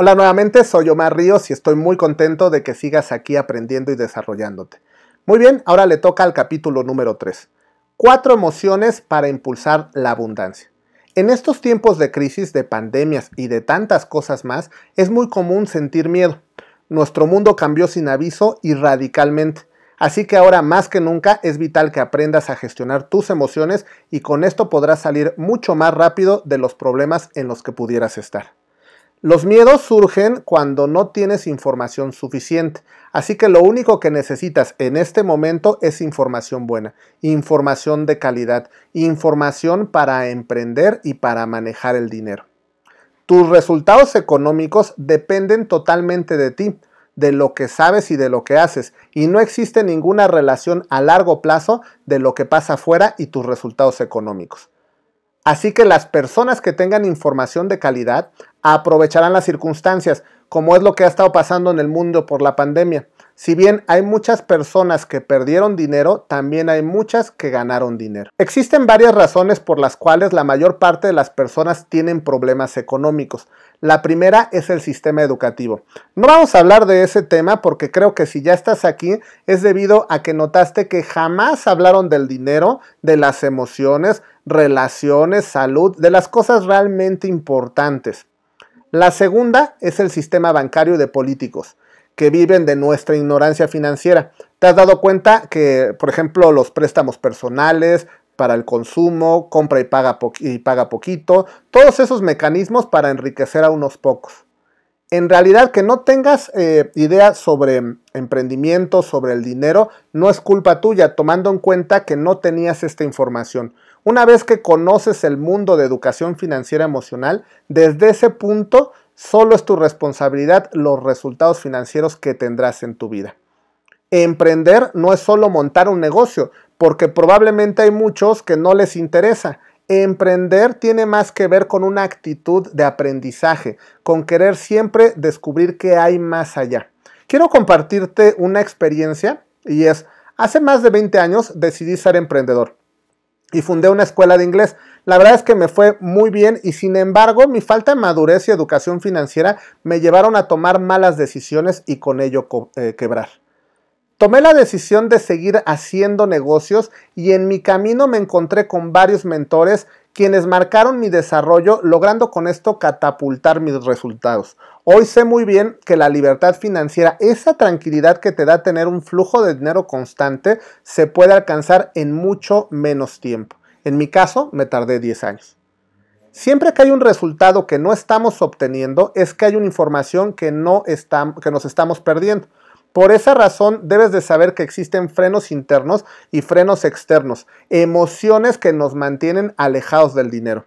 Hola nuevamente, soy Omar Ríos y estoy muy contento de que sigas aquí aprendiendo y desarrollándote. Muy bien, ahora le toca al capítulo número 3. Cuatro emociones para impulsar la abundancia. En estos tiempos de crisis, de pandemias y de tantas cosas más, es muy común sentir miedo. Nuestro mundo cambió sin aviso y radicalmente. Así que ahora más que nunca es vital que aprendas a gestionar tus emociones y con esto podrás salir mucho más rápido de los problemas en los que pudieras estar. Los miedos surgen cuando no tienes información suficiente, así que lo único que necesitas en este momento es información buena, información de calidad, información para emprender y para manejar el dinero. Tus resultados económicos dependen totalmente de ti, de lo que sabes y de lo que haces, y no existe ninguna relación a largo plazo de lo que pasa afuera y tus resultados económicos. Así que las personas que tengan información de calidad aprovecharán las circunstancias, como es lo que ha estado pasando en el mundo por la pandemia. Si bien hay muchas personas que perdieron dinero, también hay muchas que ganaron dinero. Existen varias razones por las cuales la mayor parte de las personas tienen problemas económicos. La primera es el sistema educativo. No vamos a hablar de ese tema porque creo que si ya estás aquí es debido a que notaste que jamás hablaron del dinero, de las emociones, relaciones, salud, de las cosas realmente importantes. La segunda es el sistema bancario de políticos que viven de nuestra ignorancia financiera. ¿Te has dado cuenta que, por ejemplo, los préstamos personales, para el consumo, compra y paga, y paga poquito, todos esos mecanismos para enriquecer a unos pocos. En realidad que no tengas eh, idea sobre emprendimiento, sobre el dinero, no es culpa tuya, tomando en cuenta que no tenías esta información. Una vez que conoces el mundo de educación financiera emocional, desde ese punto solo es tu responsabilidad los resultados financieros que tendrás en tu vida. Emprender no es solo montar un negocio, porque probablemente hay muchos que no les interesa. Emprender tiene más que ver con una actitud de aprendizaje, con querer siempre descubrir qué hay más allá. Quiero compartirte una experiencia y es, hace más de 20 años decidí ser emprendedor y fundé una escuela de inglés. La verdad es que me fue muy bien y sin embargo mi falta de madurez y educación financiera me llevaron a tomar malas decisiones y con ello eh, quebrar. Tomé la decisión de seguir haciendo negocios y en mi camino me encontré con varios mentores quienes marcaron mi desarrollo logrando con esto catapultar mis resultados. Hoy sé muy bien que la libertad financiera, esa tranquilidad que te da tener un flujo de dinero constante, se puede alcanzar en mucho menos tiempo. En mi caso, me tardé 10 años. Siempre que hay un resultado que no estamos obteniendo, es que hay una información que, no que nos estamos perdiendo. Por esa razón debes de saber que existen frenos internos y frenos externos, emociones que nos mantienen alejados del dinero.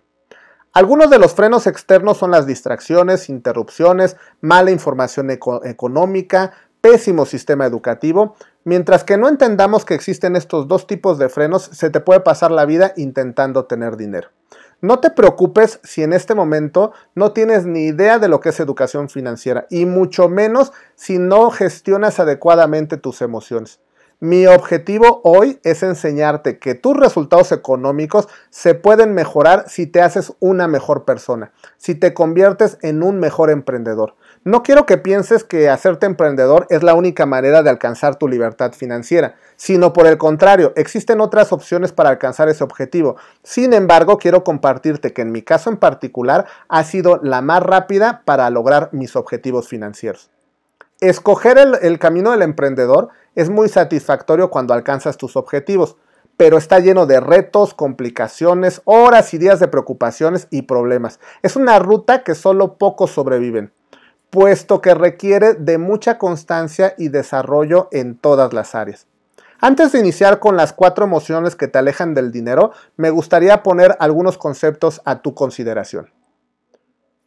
Algunos de los frenos externos son las distracciones, interrupciones, mala información económica, pésimo sistema educativo. Mientras que no entendamos que existen estos dos tipos de frenos, se te puede pasar la vida intentando tener dinero. No te preocupes si en este momento no tienes ni idea de lo que es educación financiera y mucho menos si no gestionas adecuadamente tus emociones. Mi objetivo hoy es enseñarte que tus resultados económicos se pueden mejorar si te haces una mejor persona, si te conviertes en un mejor emprendedor. No quiero que pienses que hacerte emprendedor es la única manera de alcanzar tu libertad financiera, sino por el contrario, existen otras opciones para alcanzar ese objetivo. Sin embargo, quiero compartirte que en mi caso en particular ha sido la más rápida para lograr mis objetivos financieros. Escoger el, el camino del emprendedor es muy satisfactorio cuando alcanzas tus objetivos pero está lleno de retos, complicaciones, horas y días de preocupaciones y problemas. Es una ruta que solo pocos sobreviven puesto que requiere de mucha constancia y desarrollo en todas las áreas. Antes de iniciar con las cuatro emociones que te alejan del dinero, me gustaría poner algunos conceptos a tu consideración.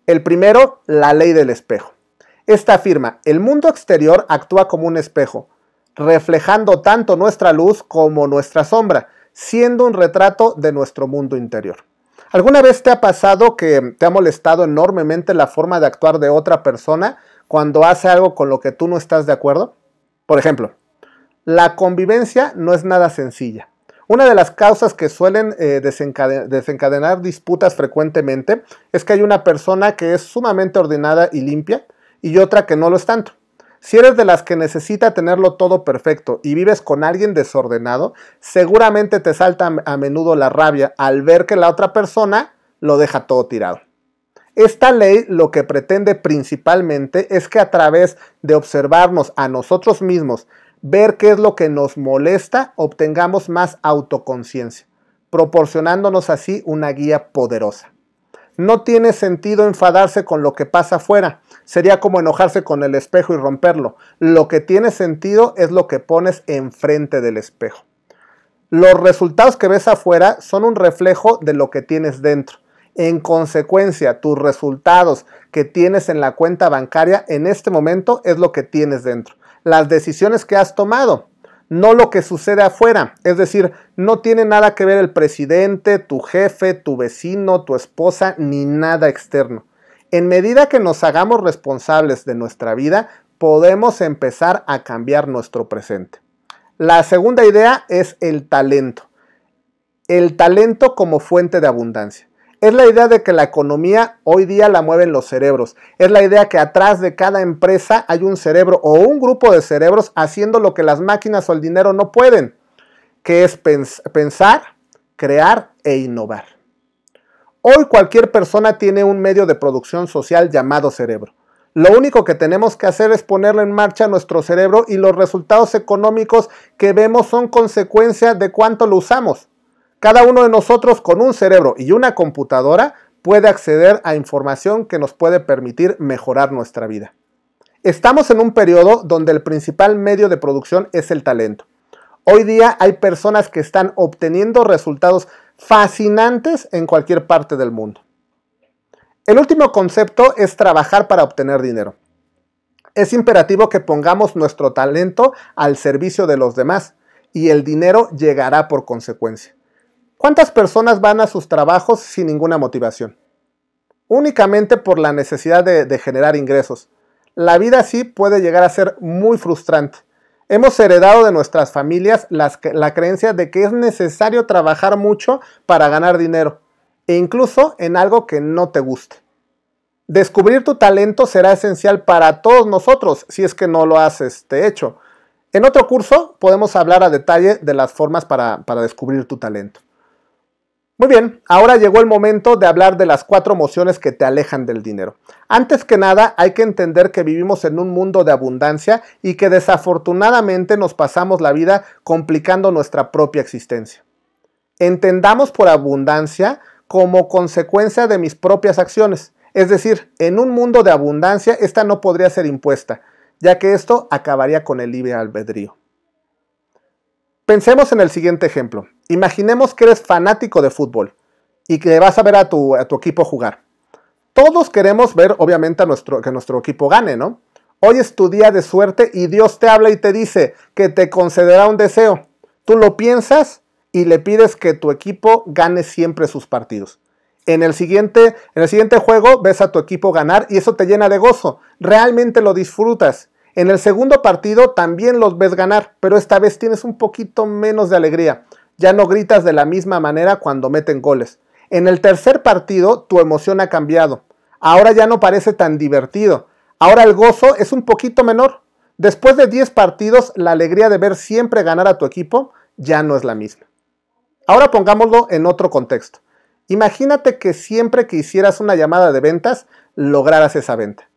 El primero, la ley del espejo. Esta afirma, el mundo exterior actúa como un espejo, reflejando tanto nuestra luz como nuestra sombra, siendo un retrato de nuestro mundo interior. ¿Alguna vez te ha pasado que te ha molestado enormemente la forma de actuar de otra persona cuando hace algo con lo que tú no estás de acuerdo? Por ejemplo, la convivencia no es nada sencilla. Una de las causas que suelen eh, desencadenar disputas frecuentemente es que hay una persona que es sumamente ordenada y limpia, y otra que no lo es tanto. Si eres de las que necesita tenerlo todo perfecto y vives con alguien desordenado, seguramente te salta a menudo la rabia al ver que la otra persona lo deja todo tirado. Esta ley lo que pretende principalmente es que a través de observarnos a nosotros mismos, ver qué es lo que nos molesta, obtengamos más autoconciencia, proporcionándonos así una guía poderosa. No tiene sentido enfadarse con lo que pasa afuera. Sería como enojarse con el espejo y romperlo. Lo que tiene sentido es lo que pones enfrente del espejo. Los resultados que ves afuera son un reflejo de lo que tienes dentro. En consecuencia, tus resultados que tienes en la cuenta bancaria en este momento es lo que tienes dentro. Las decisiones que has tomado no lo que sucede afuera. Es decir, no tiene nada que ver el presidente, tu jefe, tu vecino, tu esposa, ni nada externo. En medida que nos hagamos responsables de nuestra vida, podemos empezar a cambiar nuestro presente. La segunda idea es el talento. El talento como fuente de abundancia. Es la idea de que la economía hoy día la mueven los cerebros. Es la idea que atrás de cada empresa hay un cerebro o un grupo de cerebros haciendo lo que las máquinas o el dinero no pueden, que es pensar, crear e innovar. Hoy cualquier persona tiene un medio de producción social llamado cerebro. Lo único que tenemos que hacer es ponerlo en marcha nuestro cerebro y los resultados económicos que vemos son consecuencia de cuánto lo usamos. Cada uno de nosotros con un cerebro y una computadora puede acceder a información que nos puede permitir mejorar nuestra vida. Estamos en un periodo donde el principal medio de producción es el talento. Hoy día hay personas que están obteniendo resultados fascinantes en cualquier parte del mundo. El último concepto es trabajar para obtener dinero. Es imperativo que pongamos nuestro talento al servicio de los demás y el dinero llegará por consecuencia. ¿Cuántas personas van a sus trabajos sin ninguna motivación? Únicamente por la necesidad de, generar ingresos. La vida así puede llegar a ser muy frustrante. Hemos heredado de nuestras familias la creencia de que es necesario trabajar mucho para ganar dinero, e incluso en algo que no te guste. Descubrir tu talento será esencial para todos nosotros si es que no lo has este, hecho. En otro curso podemos hablar a detalle de las formas para descubrir tu talento. Muy bien, ahora llegó el momento de hablar de las cuatro emociones que te alejan del dinero. Antes que nada, hay que entender que vivimos en un mundo de abundancia y que desafortunadamente nos pasamos la vida complicando nuestra propia existencia. Entendamos por abundancia como consecuencia de mis propias acciones. Es decir, en un mundo de abundancia, esta no podría ser impuesta, ya que esto acabaría con el libre albedrío. Pensemos en el siguiente ejemplo. Imaginemos que eres fanático de fútbol y que vas a ver a tu, equipo jugar. Todos queremos ver, obviamente, a nuestro, que nuestro equipo gane, ¿no? Hoy es tu día de suerte y Dios te habla y te dice que te concederá un deseo. Tú lo piensas y le pides que tu equipo gane siempre sus partidos. En el, siguiente, en el siguiente juego ves a tu equipo ganar y eso te llena de gozo. Realmente lo disfrutas en el segundo partido también los ves ganar, pero esta vez tienes un poquito menos de alegría. Ya no gritas de la misma manera cuando meten goles. En el tercer partido tu emoción ha cambiado. Ahora ya no parece tan divertido. Ahora el gozo es un poquito menor. Después de 10 partidos, la alegría de ver siempre ganar a tu equipo ya no es la misma. Ahora pongámoslo en otro contexto. Imagínate que siempre que hicieras una llamada de ventas, lograras esa venta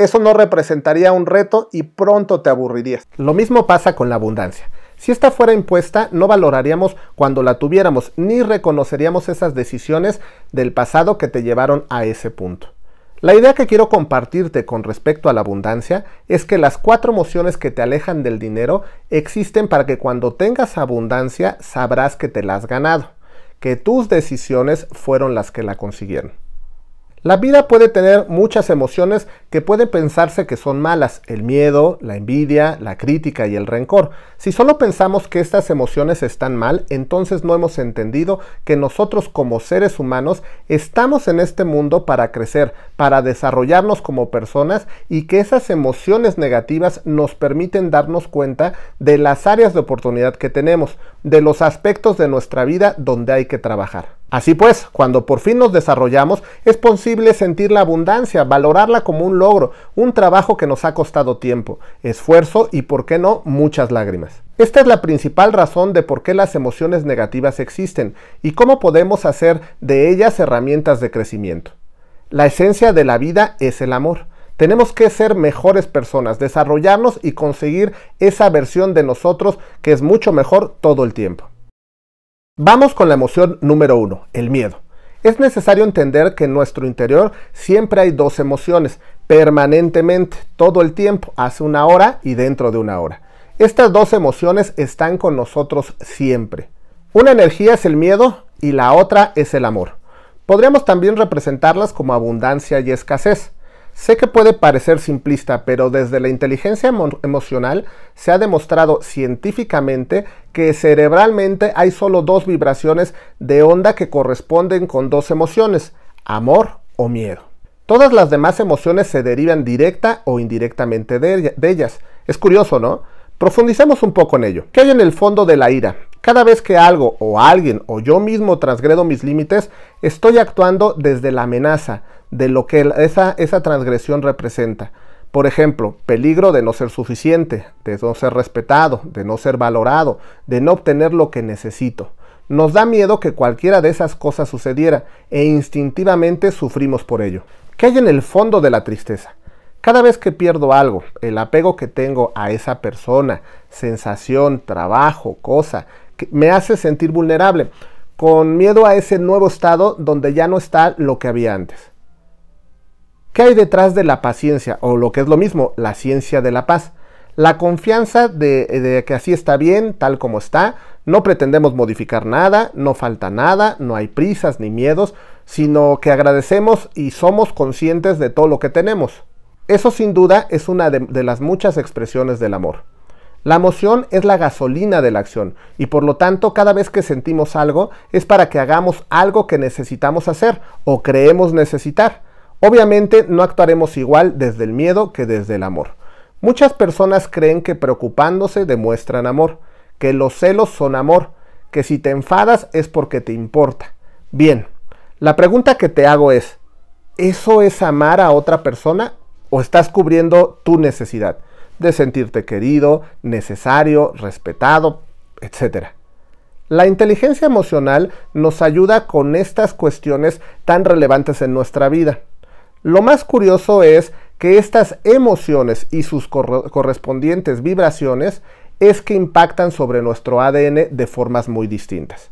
eso no representaría un reto y pronto te aburrirías. Lo mismo pasa con la abundancia. Si esta fuera impuesta, no valoraríamos cuando la tuviéramos, ni reconoceríamos esas decisiones del pasado que te llevaron a ese punto. La idea que quiero compartirte con respecto a la abundancia es que las cuatro emociones que te alejan del dinero existen para que cuando tengas abundancia sabrás que te la has ganado, que tus decisiones fueron las que la consiguieron. La vida puede tener muchas emociones que pueden pensarse que son malas, el miedo, la envidia, la crítica y el rencor. Si solo pensamos que estas emociones están mal, entonces no hemos entendido que nosotros como seres humanos estamos en este mundo para crecer, para desarrollarnos como personas y que esas emociones negativas nos permiten darnos cuenta de las áreas de oportunidad que tenemos, de los aspectos de nuestra vida donde hay que trabajar. Así pues, cuando por fin nos desarrollamos, es posible sentir la abundancia, valorarla como un logro, un trabajo que nos ha costado tiempo, esfuerzo y, por qué no, muchas lágrimas. Esta es la principal razón de por qué las emociones negativas existen y cómo podemos hacer de ellas herramientas de crecimiento. La esencia de la vida es el amor. Tenemos que ser mejores personas, desarrollarnos y conseguir esa versión de nosotros que es mucho mejor todo el tiempo. Vamos con la emoción número uno, el miedo. Es necesario entender que en nuestro interior siempre hay dos emociones, permanentemente, todo el tiempo, hace una hora y dentro de una hora. Estas dos emociones están con nosotros siempre. Una energía es el miedo y la otra es el amor. Podríamos también representarlas como abundancia y escasez. Sé que puede parecer simplista, pero desde la inteligencia emocional se ha demostrado científicamente que cerebralmente hay solo dos vibraciones de onda que corresponden con dos emociones, amor o miedo. Todas las demás emociones se derivan directa o indirectamente de, ellas. Es curioso, ¿no? Profundicemos un poco en ello. ¿Qué hay en el fondo de la ira? Cada vez que algo o alguien o yo mismo transgredo mis límites, estoy actuando desde la amenaza, de lo que esa, transgresión representa. Por ejemplo, peligro de no ser suficiente, de no ser respetado, de no ser valorado, de no obtener lo que necesito. Nos da miedo que cualquiera de esas cosas sucediera e instintivamente sufrimos por ello. ¿Qué hay en el fondo de la tristeza? Cada vez que pierdo algo, el apego que tengo a esa persona, sensación, trabajo, cosa, me hace sentir vulnerable, con miedo a ese nuevo estado donde ya no está lo que había antes. ¿Qué hay detrás de la paciencia? O lo que es lo mismo, la ciencia de la paz. La confianza de, que así está bien, tal como está. No pretendemos modificar nada, no falta nada, no hay prisas ni miedos, sino que agradecemos y somos conscientes de todo lo que tenemos. Eso sin duda es una de las muchas expresiones del amor. La emoción es la gasolina de la acción y por lo tanto cada vez que sentimos algo es para que hagamos algo que necesitamos hacer o creemos necesitar. Obviamente no actuaremos igual desde el miedo que desde el amor. Muchas personas creen que preocupándose demuestran amor, que los celos son amor, que si te enfadas es porque te importa. Bien, la pregunta que te hago es, ¿eso es amar a otra persona o estás cubriendo tu necesidad de sentirte querido, necesario, respetado, etcétera? La inteligencia emocional nos ayuda con estas cuestiones tan relevantes en nuestra vida. Lo más curioso es que estas emociones y sus correspondientes vibraciones es que impactan sobre nuestro ADN de formas muy distintas.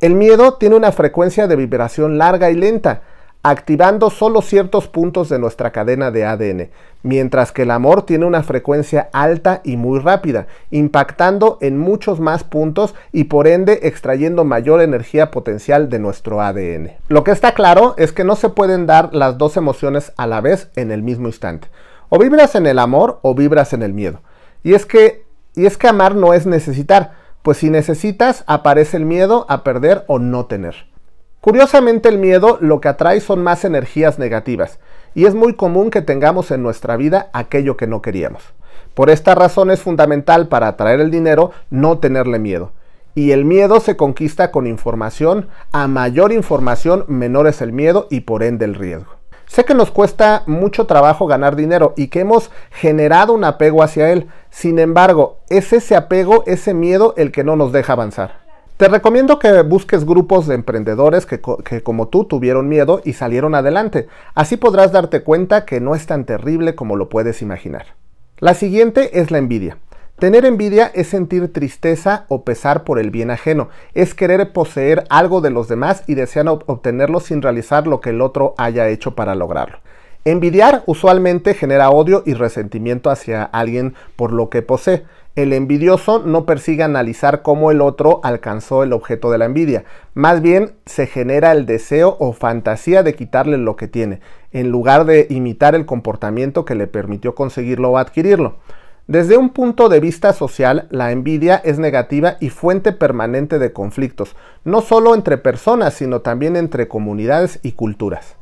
El miedo tiene una frecuencia de vibración larga y lenta, activando solo ciertos puntos de nuestra cadena de ADN, mientras que el amor tiene una frecuencia alta y muy rápida, impactando en muchos más puntos y por ende extrayendo mayor energía potencial de nuestro ADN. Lo que está claro es que no se pueden dar las dos emociones a la vez en el mismo instante. O vibras en el amor o vibras en el miedo. Y es que, y es que amar no es necesitar, pues si necesitas aparece el miedo a perder o no tener. Curiosamente el miedo lo que atrae son más energías negativas y es muy común que tengamos en nuestra vida aquello que no queríamos. Por esta razón es fundamental para atraer el dinero no tenerle miedo. Y el miedo se conquista con información, a mayor información menor es el miedo y por ende el riesgo. Sé que nos cuesta mucho trabajo ganar dinero y que hemos generado un apego hacia él. Sin embargo, es ese apego, ese miedo el que no nos deja avanzar. Te recomiendo que busques grupos de emprendedores que, como tú tuvieron miedo y salieron adelante. Así podrás darte cuenta que no es tan terrible como lo puedes imaginar. La siguiente es la envidia. Tener envidia es sentir tristeza o pesar por el bien ajeno, es querer poseer algo de los demás y desear obtenerlo sin realizar lo que el otro haya hecho para lograrlo. Envidiar usualmente genera odio y resentimiento hacia alguien por lo que posee. El envidioso no persigue analizar cómo el otro alcanzó el objeto de la envidia, más bien se genera el deseo o fantasía de quitarle lo que tiene, en lugar de imitar el comportamiento que le permitió conseguirlo o adquirirlo. Desde un punto de vista social, la envidia es negativa y fuente permanente de conflictos, no solo entre personas, sino también entre comunidades y culturas.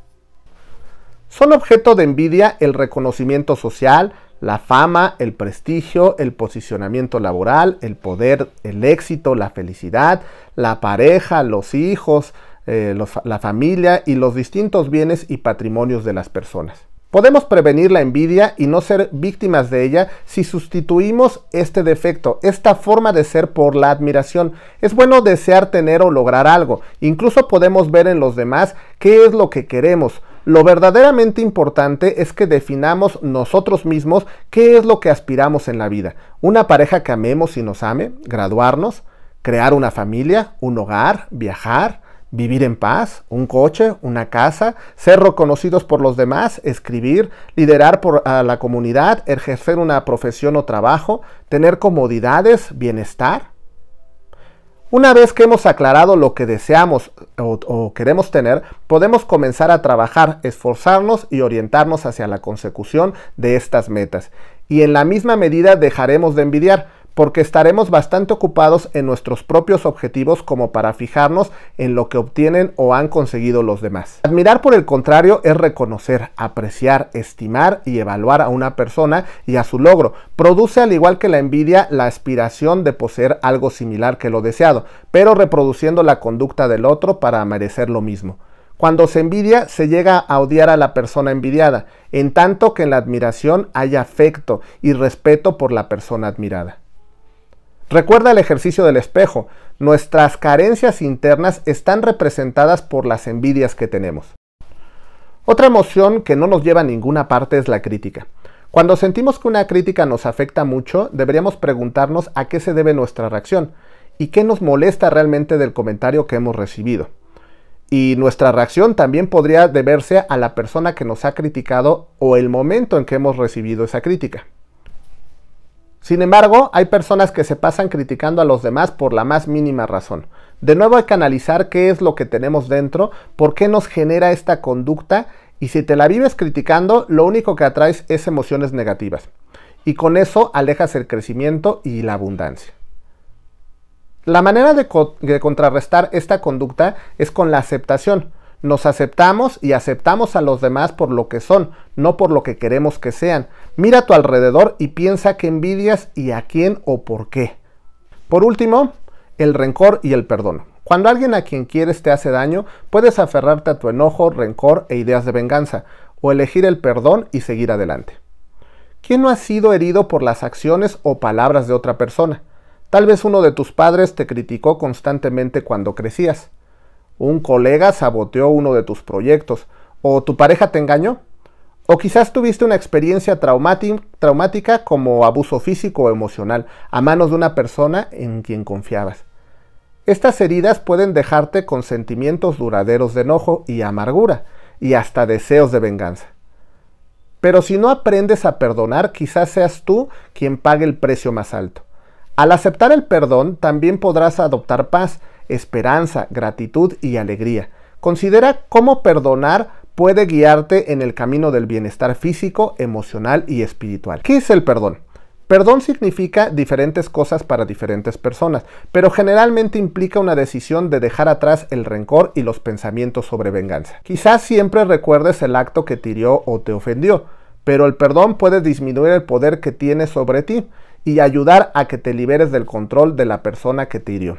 Son objeto de envidia el reconocimiento social, la fama, el prestigio, el posicionamiento laboral, el poder, el éxito, la felicidad, la pareja, los hijos, eh, la familia y los distintos bienes y patrimonios de las personas. Podemos prevenir la envidia y no ser víctimas de ella si sustituimos este defecto, esta forma de ser por la admiración. Es bueno desear tener o lograr algo. Incluso podemos ver en los demás qué es lo que queremos. Lo verdaderamente importante es que definamos nosotros mismos qué es lo que aspiramos en la vida. Una pareja que amemos y nos ame, graduarnos, crear una familia, un hogar, viajar, vivir en paz, un coche, una casa, ser reconocidos por los demás, escribir, liderar por a la comunidad, ejercer una profesión o trabajo, tener comodidades, bienestar. Una vez que hemos aclarado lo que deseamos o, queremos tener, podemos comenzar a trabajar, esforzarnos y orientarnos hacia la consecución de estas metas. Y en la misma medida dejaremos de envidiar, porque estaremos bastante ocupados en nuestros propios objetivos como para fijarnos en lo que obtienen o han conseguido los demás. Admirar, por el contrario, es reconocer, apreciar, estimar y evaluar a una persona y a su logro. Produce, al igual que la envidia, la aspiración de poseer algo similar que lo deseado, pero reproduciendo la conducta del otro para merecer lo mismo. Cuando se envidia, se llega a odiar a la persona envidiada, en tanto que en la admiración hay afecto y respeto por la persona admirada. Recuerda el ejercicio del espejo. Nuestras carencias internas están representadas por las envidias que tenemos. Otra emoción que no nos lleva a ninguna parte es la crítica. Cuando sentimos que una crítica nos afecta mucho, deberíamos preguntarnos a qué se debe nuestra reacción y qué nos molesta realmente del comentario que hemos recibido. Y nuestra reacción también podría deberse a la persona que nos ha criticado o el momento en que hemos recibido esa crítica. Sin embargo, hay personas que se pasan criticando a los demás por la más mínima razón. De nuevo hay que analizar qué es lo que tenemos dentro, por qué nos genera esta conducta y si te la vives criticando, lo único que atraes es emociones negativas. Y con eso alejas el crecimiento y la abundancia. La manera de, de contrarrestar esta conducta es con la aceptación. Nos aceptamos y aceptamos a los demás por lo que son, no por lo que queremos que sean. Mira a tu alrededor y piensa qué envidias y a quién o por qué. Por último, el rencor y el perdón. Cuando alguien a quien quieres te hace daño, puedes aferrarte a tu enojo, rencor e ideas de venganza, o elegir el perdón y seguir adelante. ¿Quién no ha sido herido por las acciones o palabras de otra persona? Tal vez uno de tus padres te criticó constantemente cuando crecías un colega saboteó uno de tus proyectos, o tu pareja te engañó, o quizás tuviste una experiencia traumática como abuso físico o emocional a manos de una persona en quien confiabas. Estas heridas pueden dejarte con sentimientos duraderos de enojo y amargura, y hasta deseos de venganza. Pero si no aprendes a perdonar, quizás seas tú quien pague el precio más alto. Al aceptar el perdón, también podrás adoptar paz esperanza, gratitud y alegría. Considera cómo perdonar puede guiarte en el camino del bienestar físico, emocional y espiritual. ¿Qué es el perdón? Perdón significa diferentes cosas para diferentes personas, pero generalmente implica una decisión de dejar atrás el rencor y los pensamientos sobre venganza. Quizás siempre recuerdes el acto que te o te ofendió, pero el perdón puede disminuir el poder que tienes sobre ti y ayudar a que te liberes del control de la persona que te hirió.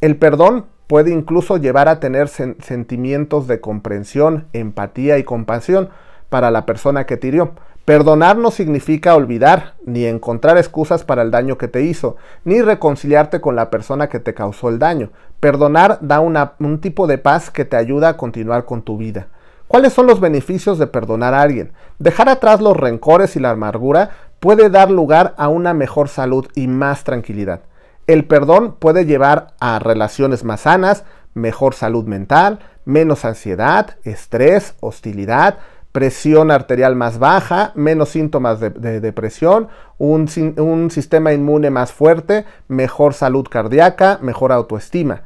El perdón puede incluso llevar a tener sentimientos de comprensión, empatía y compasión para la persona que te hirió. Perdonar no significa olvidar, ni encontrar excusas para el daño que te hizo, ni reconciliarte con la persona que te causó el daño. Perdonar da un tipo de paz que te ayuda a continuar con tu vida. ¿Cuáles son los beneficios de perdonar a alguien? Dejar atrás los rencores y la amargura puede dar lugar a una mejor salud y más tranquilidad. El perdón puede llevar a relaciones más sanas, mejor salud mental, menos ansiedad, estrés, hostilidad, presión arterial más baja, menos síntomas de, depresión, un, un sistema inmune más fuerte, mejor salud cardíaca, mejor autoestima.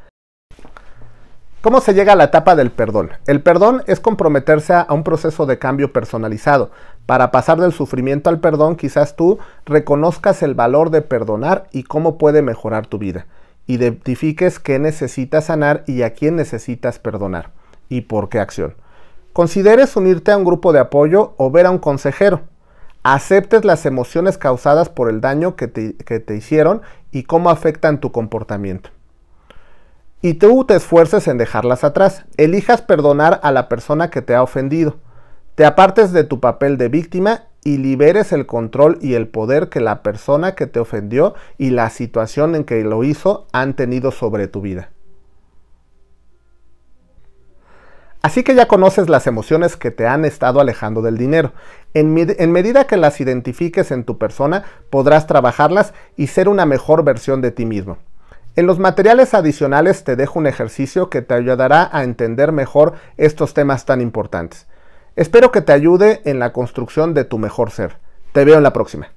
¿Cómo se llega a la etapa del perdón? El perdón es comprometerse a un proceso de cambio personalizado. Para pasar del sufrimiento al perdón, quizás tú reconozcas el valor de perdonar y cómo puede mejorar tu vida. Identifiques qué necesitas sanar y a quién necesitas perdonar y por qué acción. Consideres unirte a un grupo de apoyo o ver a un consejero. aceptes las emociones causadas por el daño que te, que te hicieron y cómo afectan tu comportamiento. Y tú te esfuerces en dejarlas atrás. Elijas perdonar a la persona que te ha ofendido. Te apartes de tu papel de víctima y liberes el control y el poder que la persona que te ofendió y la situación en que lo hizo han tenido sobre tu vida. Así que ya conoces las emociones que te han estado alejando del dinero. En, medida que las identifiques en tu persona, podrás trabajarlas y ser una mejor versión de ti mismo. En los materiales adicionales te dejo un ejercicio que te ayudará a entender mejor estos temas tan importantes. Espero que te ayude en la construcción de tu mejor ser. Te veo en la próxima.